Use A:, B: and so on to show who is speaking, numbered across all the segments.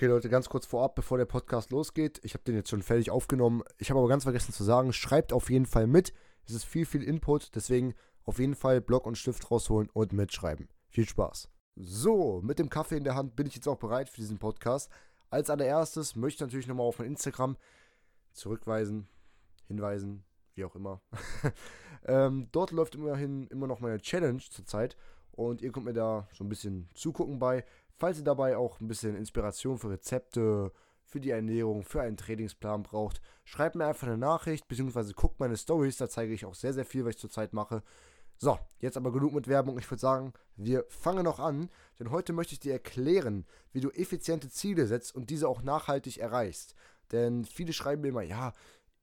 A: Okay, Leute, ganz kurz vorab, bevor der Podcast losgeht. Ich habe den jetzt schon fertig aufgenommen. Ich habe aber ganz vergessen zu sagen, schreibt auf jeden Fall mit. Es ist viel, viel Input. Deswegen auf jeden Fall Block und Stift rausholen und mitschreiben. Viel Spaß. So, mit dem Kaffee in der Hand bin ich jetzt auch bereit für diesen Podcast. Als allererstes möchte ich natürlich nochmal auf mein Instagram zurückweisen, hinweisen, wie auch immer. ähm, dort läuft immerhin immer noch meine Challenge zurzeit und ihr könnt mir da so ein bisschen zugucken bei. Falls ihr dabei auch ein bisschen Inspiration für Rezepte, für die Ernährung, für einen Trainingsplan braucht, schreibt mir einfach eine Nachricht, beziehungsweise guckt meine Stories, da zeige ich auch sehr, sehr viel, was ich zurzeit mache. So, jetzt aber genug mit Werbung. Ich würde sagen, wir fangen noch an, denn heute möchte ich dir erklären, wie du effiziente Ziele setzt und diese auch nachhaltig erreichst. Denn viele schreiben mir immer, ja,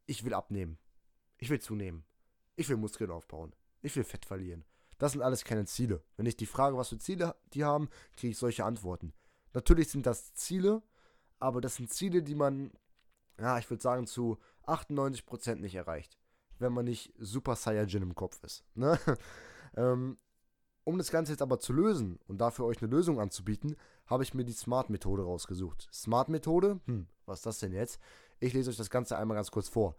A: ich will abnehmen, ich will zunehmen, ich will Muskeln aufbauen, ich will Fett verlieren. Das sind alles keine Ziele. Wenn ich die frage, was für Ziele die haben, kriege ich solche Antworten. Natürlich sind das Ziele, aber das sind Ziele, die man, ja, ich würde sagen, zu 98% nicht erreicht. Wenn man nicht Super Saiyajin im Kopf ist. Ne? ähm, um das Ganze jetzt aber zu lösen und dafür euch eine Lösung anzubieten, habe ich mir die Smart-Methode rausgesucht. Smart-Methode? Hm, was ist das denn jetzt? Ich lese euch das Ganze einmal ganz kurz vor.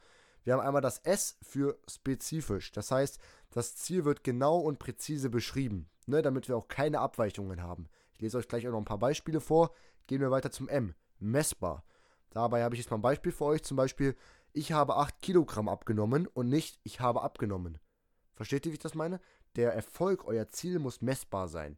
A: Wir haben einmal das S für spezifisch. Das heißt, das Ziel wird genau und präzise beschrieben, ne, damit wir auch keine Abweichungen haben. Ich lese euch gleich auch noch ein paar Beispiele vor. Gehen wir weiter zum M. Messbar. Dabei habe ich jetzt mal ein Beispiel für euch. Zum Beispiel, ich habe 8 Kilogramm abgenommen und nicht, ich habe abgenommen. Versteht ihr, wie ich das meine? Der Erfolg, euer Ziel muss messbar sein.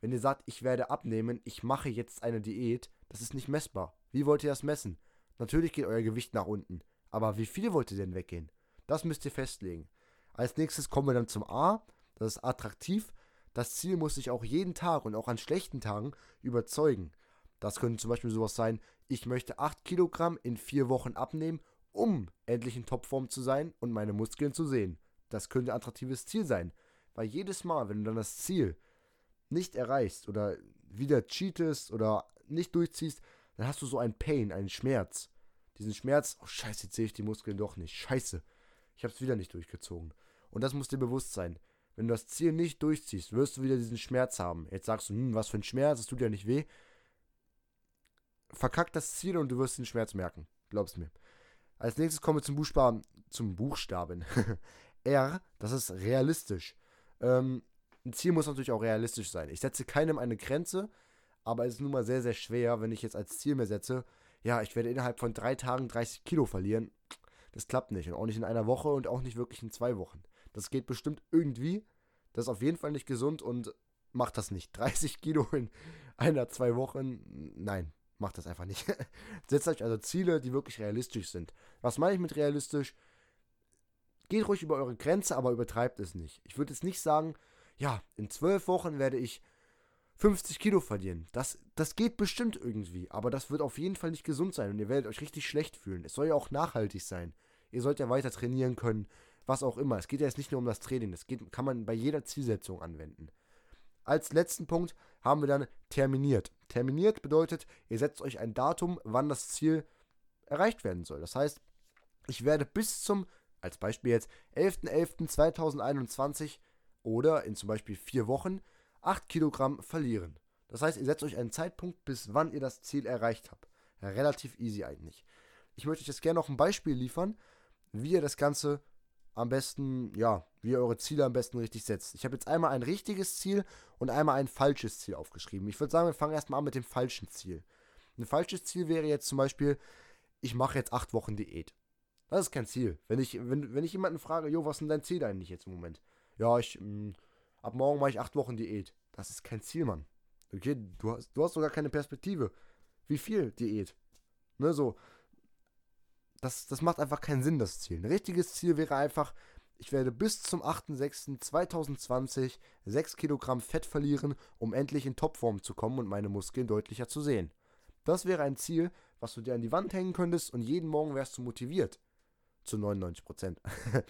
A: Wenn ihr sagt, ich werde abnehmen, ich mache jetzt eine Diät, das ist nicht messbar. Wie wollt ihr das messen? Natürlich geht euer Gewicht nach unten. Aber wie viel wollt ihr denn weggehen? Das müsst ihr festlegen. Als nächstes kommen wir dann zum A. Das ist attraktiv. Das Ziel muss sich auch jeden Tag und auch an schlechten Tagen überzeugen. Das könnte zum Beispiel sowas sein, ich möchte 8 Kilogramm in 4 Wochen abnehmen, um endlich in Topform zu sein und meine Muskeln zu sehen. Das könnte ein attraktives Ziel sein. Weil jedes Mal, wenn du dann das Ziel nicht erreichst oder wieder cheatest oder nicht durchziehst, dann hast du so einen Pain, einen Schmerz diesen Schmerz, oh scheiße, jetzt sehe ich die Muskeln doch nicht. Scheiße, ich habe es wieder nicht durchgezogen. Und das muss dir bewusst sein. Wenn du das Ziel nicht durchziehst, wirst du wieder diesen Schmerz haben. Jetzt sagst du, hm, was für ein Schmerz, es tut ja nicht weh. Verkack das Ziel und du wirst den Schmerz merken. Glaub's mir. Als nächstes kommen wir zum Buchstaben. Zum Buchstaben. R, das ist realistisch. Ähm, ein Ziel muss natürlich auch realistisch sein. Ich setze keinem eine Grenze, aber es ist nun mal sehr, sehr schwer, wenn ich jetzt als Ziel mir setze, ja, ich werde innerhalb von drei Tagen 30 Kilo verlieren. Das klappt nicht. Und auch nicht in einer Woche und auch nicht wirklich in zwei Wochen. Das geht bestimmt irgendwie. Das ist auf jeden Fall nicht gesund und macht das nicht. 30 Kilo in einer, zwei Wochen, nein, macht das einfach nicht. Setzt euch also Ziele, die wirklich realistisch sind. Was meine ich mit realistisch? Geht ruhig über eure Grenze, aber übertreibt es nicht. Ich würde jetzt nicht sagen, ja, in zwölf Wochen werde ich 50 Kilo verlieren. Das, das geht bestimmt irgendwie, aber das wird auf jeden Fall nicht gesund sein und ihr werdet euch richtig schlecht fühlen. Es soll ja auch nachhaltig sein. Ihr sollt ja weiter trainieren können, was auch immer. Es geht ja jetzt nicht nur um das Training, das geht, kann man bei jeder Zielsetzung anwenden. Als letzten Punkt haben wir dann terminiert. Terminiert bedeutet, ihr setzt euch ein Datum, wann das Ziel erreicht werden soll. Das heißt, ich werde bis zum, als Beispiel jetzt, 11.11.2021 oder in zum Beispiel vier Wochen 8 Kilogramm verlieren. Das heißt, ihr setzt euch einen Zeitpunkt, bis wann ihr das Ziel erreicht habt. Relativ easy eigentlich. Ich möchte euch jetzt gerne noch ein Beispiel liefern, wie ihr das Ganze am besten, ja, wie ihr eure Ziele am besten richtig setzt. Ich habe jetzt einmal ein richtiges Ziel und einmal ein falsches Ziel aufgeschrieben. Ich würde sagen, wir fangen erstmal an mit dem falschen Ziel. Ein falsches Ziel wäre jetzt zum Beispiel, ich mache jetzt acht Wochen Diät. Das ist kein Ziel. Wenn ich, wenn, wenn ich jemanden frage, jo, was ist denn dein Ziel eigentlich jetzt im Moment? Ja, ich, mh, mm, ab morgen mache ich acht Wochen Diät. Das ist kein Ziel, Mann. Okay, du hast, du hast sogar keine Perspektive. Wie viel Diät? Ne, so. Das, das macht einfach keinen Sinn, das Ziel. Ein richtiges Ziel wäre einfach, ich werde bis zum 8.6.2020 6 Kilogramm Fett verlieren, um endlich in Topform zu kommen und meine Muskeln deutlicher zu sehen. Das wäre ein Ziel, was du dir an die Wand hängen könntest und jeden Morgen wärst du motiviert. Zu 99 Prozent.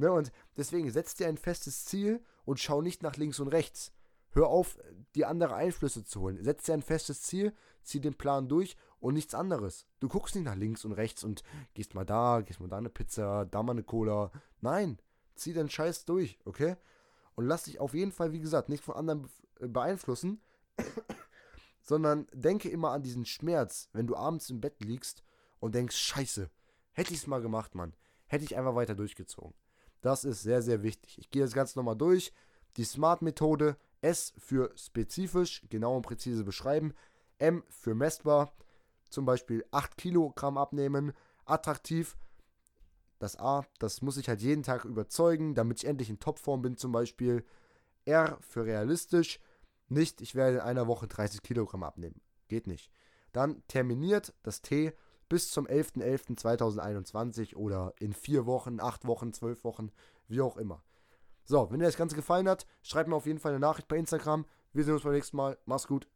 A: Ne? Und deswegen setz dir ein festes Ziel und schau nicht nach links und rechts. Hör auf, dir andere Einflüsse zu holen. Setz dir ein festes Ziel, zieh den Plan durch und nichts anderes. Du guckst nicht nach links und rechts und gehst mal da, gehst mal da eine Pizza, da mal eine Cola. Nein, zieh den Scheiß durch, okay? Und lass dich auf jeden Fall, wie gesagt, nicht von anderen beeinflussen, sondern denke immer an diesen Schmerz, wenn du abends im Bett liegst und denkst, scheiße, hätte ich es mal gemacht, Mann. Hätte ich einfach weiter durchgezogen. Das ist sehr, sehr wichtig. Ich gehe das Ganze nochmal durch. Die Smart-Methode, S für spezifisch, genau und präzise beschreiben, M für messbar, zum Beispiel 8 Kilogramm abnehmen, attraktiv, das A, das muss ich halt jeden Tag überzeugen, damit ich endlich in Topform bin zum Beispiel. R für realistisch, nicht, ich werde in einer Woche 30 Kilogramm abnehmen. Geht nicht. Dann terminiert das T bis zum 11.11.2021 oder in vier Wochen, acht Wochen, zwölf Wochen, wie auch immer. So, wenn dir das Ganze gefallen hat, schreib mir auf jeden Fall eine Nachricht bei Instagram. Wir sehen uns beim nächsten Mal. Mach's gut.